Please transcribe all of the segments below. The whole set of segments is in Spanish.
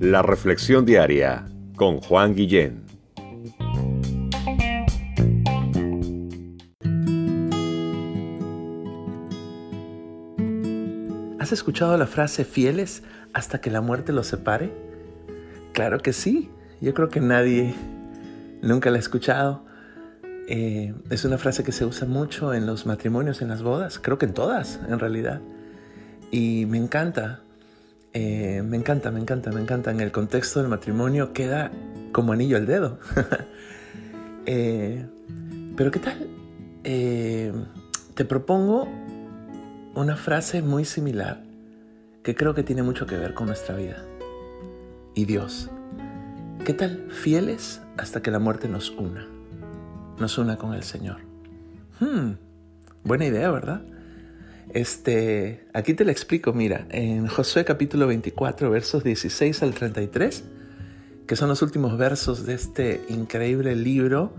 La Reflexión Diaria con Juan Guillén. ¿Has escuchado la frase fieles hasta que la muerte los separe? Claro que sí. Yo creo que nadie nunca la ha escuchado. Eh, es una frase que se usa mucho en los matrimonios, en las bodas, creo que en todas, en realidad. Y me encanta, eh, me encanta, me encanta, me encanta. En el contexto del matrimonio queda como anillo al dedo. Eh, pero ¿qué tal? te propongo una frase muy similar que creo que tiene mucho que ver con nuestra vida. Y Dios. ¿Qué tal? Fieles hasta que la muerte nos una nos una con el Señor. Hmm, buena idea, ¿verdad? Este, aquí te lo explico, mira, en Josué capítulo 24, versos 16 al 33, que son los últimos versos de este increíble libro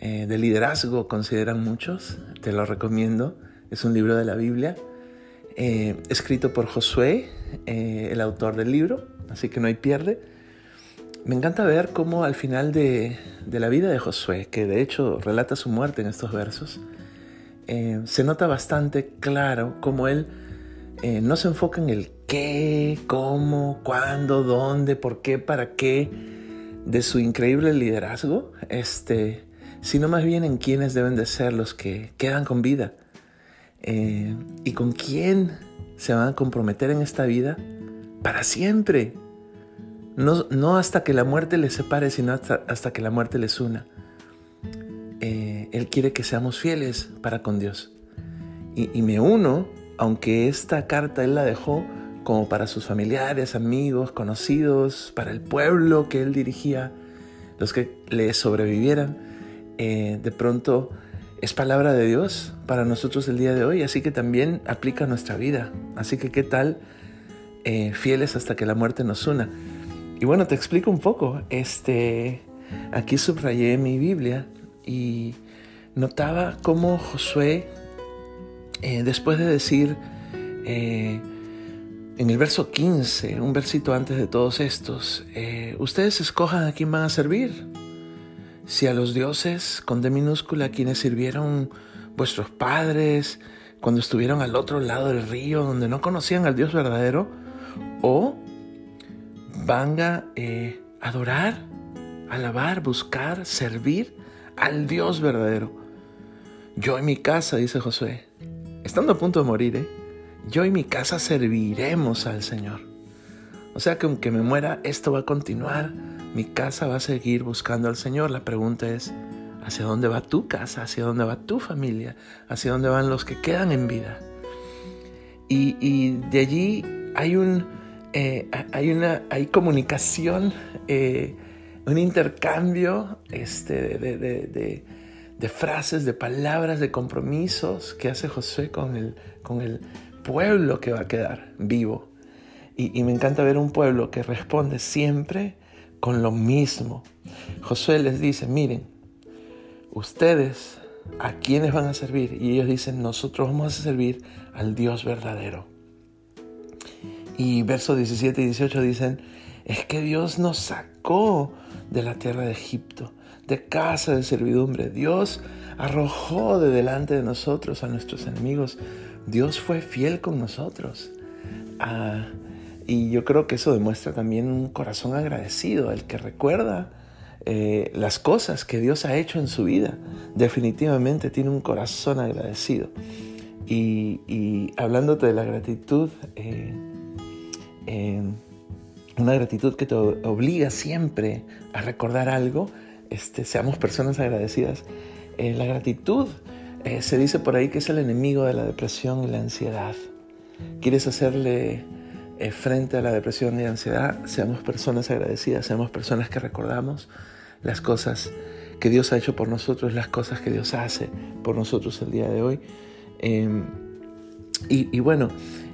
eh, de liderazgo, consideran muchos, te lo recomiendo, es un libro de la Biblia, eh, escrito por Josué, eh, el autor del libro, así que no hay pierde. Me encanta ver cómo al final de, la vida de Josué, que de hecho relata su muerte en estos versos, eh, se nota bastante claro cómo él eh, no se enfoca en el qué, cómo, cuándo, dónde, por qué, para qué de su increíble liderazgo, este, sino más bien en quiénes deben de ser los que quedan con vida eh, y con quién se van a comprometer en esta vida para siempre. No, hasta que la muerte les separe, sino hasta, que la muerte les una. Quiere que seamos fieles para con Dios. Y, me uno, aunque esta carta Él la dejó como para sus familiares, amigos, conocidos, para el pueblo que Él dirigía, los que le sobrevivieran, eh, de pronto es palabra de Dios para nosotros el día de hoy, así que también aplica a nuestra vida. Así que qué tal eh, fieles hasta que la muerte nos una. Y bueno, te explico un poco. Este, aquí subrayé mi Biblia y notaba cómo Josué, eh, después de decir eh, en el verso 15, un versito antes de todos estos, eh, ustedes escojan a quién van a servir. Si a los dioses con D minúscula, quienes sirvieron vuestros padres cuando estuvieron al otro lado del río, donde no conocían al Dios verdadero, o van a adorar, alabar, buscar, servir al Dios verdadero. Yo en mi casa, dice Josué, estando a punto de morir, ¿eh? yo y mi casa serviremos al Señor. O sea que aunque me muera, esto va a continuar. Mi casa va a seguir buscando al Señor. La pregunta es, ¿hacia dónde va tu casa? ¿Hacia dónde va tu familia? ¿Hacia dónde van los que quedan en vida? y de allí hay un, eh, hay, una, hay comunicación, eh, un intercambio este, de, frases, de palabras, de compromisos que hace Josué con el, con el pueblo que va a quedar vivo. Y, y me encanta ver un pueblo que responde siempre con lo mismo. Josué les dice, miren, ustedes a quiénes van a servir. Y ellos dicen, nosotros vamos a servir al Dios verdadero. Y versos 17 y 18 dicen, es que Dios nos sacó de la tierra de Egipto, de casa de servidumbre. Dios arrojó de delante de nosotros a nuestros enemigos. Dios fue fiel con nosotros. Ah, y yo creo que eso demuestra también un corazón agradecido, el que recuerda eh, las cosas que Dios ha hecho en su vida. Definitivamente tiene un corazón agradecido. Y, hablándote de la gratitud, eh, una gratitud que te obliga siempre a recordar algo, este, seamos personas agradecidas. Eh, la gratitud eh, se dice por ahí que es el enemigo de la depresión y la ansiedad. ¿Quieres hacerle eh, frente a la depresión y la ansiedad? Seamos personas agradecidas, seamos personas que recordamos las cosas que Dios ha hecho por nosotros, las cosas que Dios hace por nosotros el día de hoy. Em, y, y, bueno,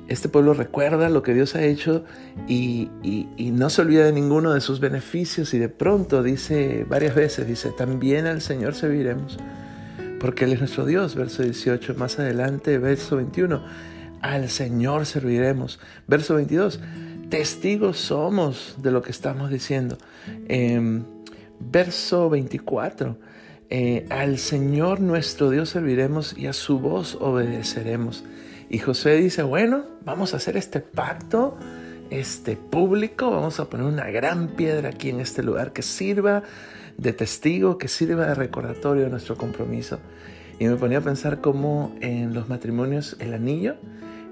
este pueblo recuerda lo que Dios ha hecho y, no se olvida de ninguno de sus beneficios y de pronto dice varias veces, dice, también al Señor serviremos, porque Él es nuestro Dios, verso 18, más adelante, verso 21, al Señor serviremos. Verso 22, testigos somos de lo que estamos diciendo. Em, verso 24, eh, al Señor nuestro Dios serviremos y a su voz obedeceremos. Y José dice, bueno, vamos a hacer este pacto este público, vamos a poner una gran piedra aquí en este lugar que sirva de testigo, que sirva de recordatorio de nuestro compromiso. Y me ponía a pensar cómo en los matrimonios el anillo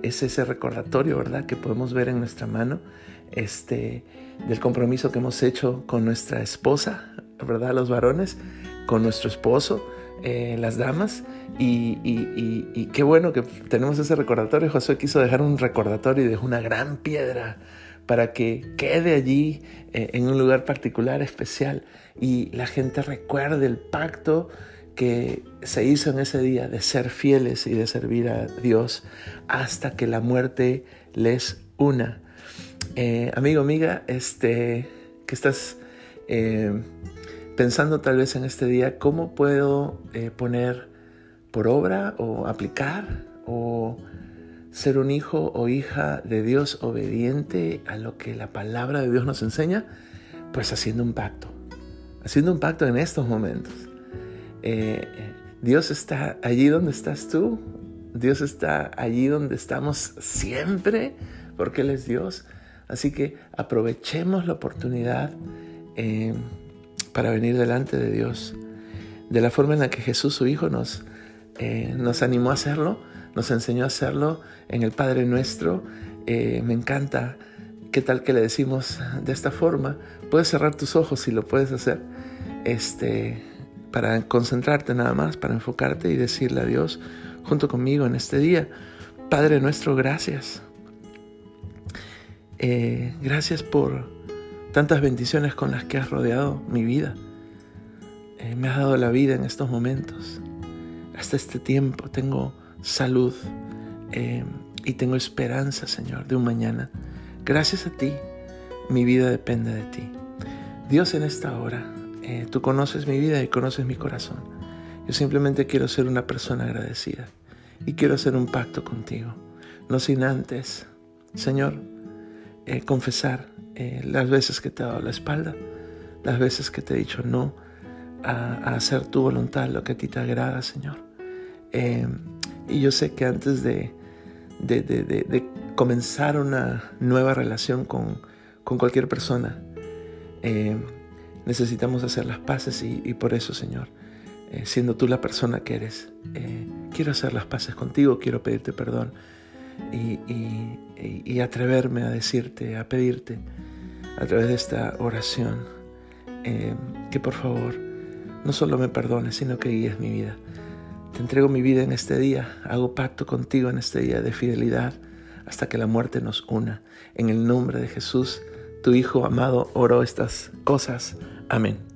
es ese recordatorio, ¿verdad? Que podemos ver en nuestra mano, este, del compromiso que hemos hecho con nuestra esposa, ¿verdad? Los varones, con nuestro esposo, eh, las damas. Y, qué bueno que tenemos ese recordatorio. Josué quiso dejar un recordatorio y dejó una gran piedra para que quede allí eh, en un lugar particular, especial, y la gente recuerde el pacto que se hizo en ese día de ser fieles y de servir a Dios hasta que la muerte les una. Eh, amigo, amiga, este, que estás pensando tal vez en este día cómo puedo eh, poner por obra o aplicar o ser un hijo o hija de Dios obediente a lo que la palabra de Dios nos enseña, pues haciendo un pacto, haciendo un pacto en estos momentos. Eh, Dios está allí donde estás tú, Dios está allí donde estamos siempre, porque Él es Dios. Así que aprovechemos la oportunidad. Eh, para venir delante de Dios, de la forma en la que Jesús, su Hijo, nos, eh, nos animó a hacerlo, nos enseñó a hacerlo en el Padre Nuestro. Eh, me encanta qué tal que le decimos de esta forma. Puedes cerrar tus ojos si lo puedes hacer, este, para concentrarte nada más, para enfocarte y decirle a Dios junto conmigo en este día, Padre Nuestro, gracias. Eh, gracias por tantas bendiciones con las que has rodeado mi vida. Eh, me has dado la vida en estos momentos. Hasta este tiempo tengo salud eh, y tengo esperanza, Señor, de un mañana. Gracias a ti, mi vida depende de ti. Dios, en esta hora, eh, tú conoces mi vida y conoces mi corazón. Yo simplemente quiero ser una persona agradecida y quiero hacer un pacto contigo. No sin antes, Señor, confesar eh, las veces que te he dado la espalda, las veces que te he dicho no a, hacer tu voluntad, lo que a ti te agrada, Señor. Eh, y yo sé que antes de, de, comenzar una nueva relación con, con cualquier persona, eh, necesitamos hacer las paces y, por eso, Señor, siendo tú la persona que eres, quiero hacer las paces contigo, quiero pedirte perdón y, atreverme a decirte, a pedirte a través de esta oración eh, que por favor no solo me perdones, sino que guíes mi vida. Te entrego mi vida en este día, hago pacto contigo en este día de fidelidad hasta que la muerte nos una. En el nombre de Jesús, tu Hijo amado, oro estas cosas. Amén.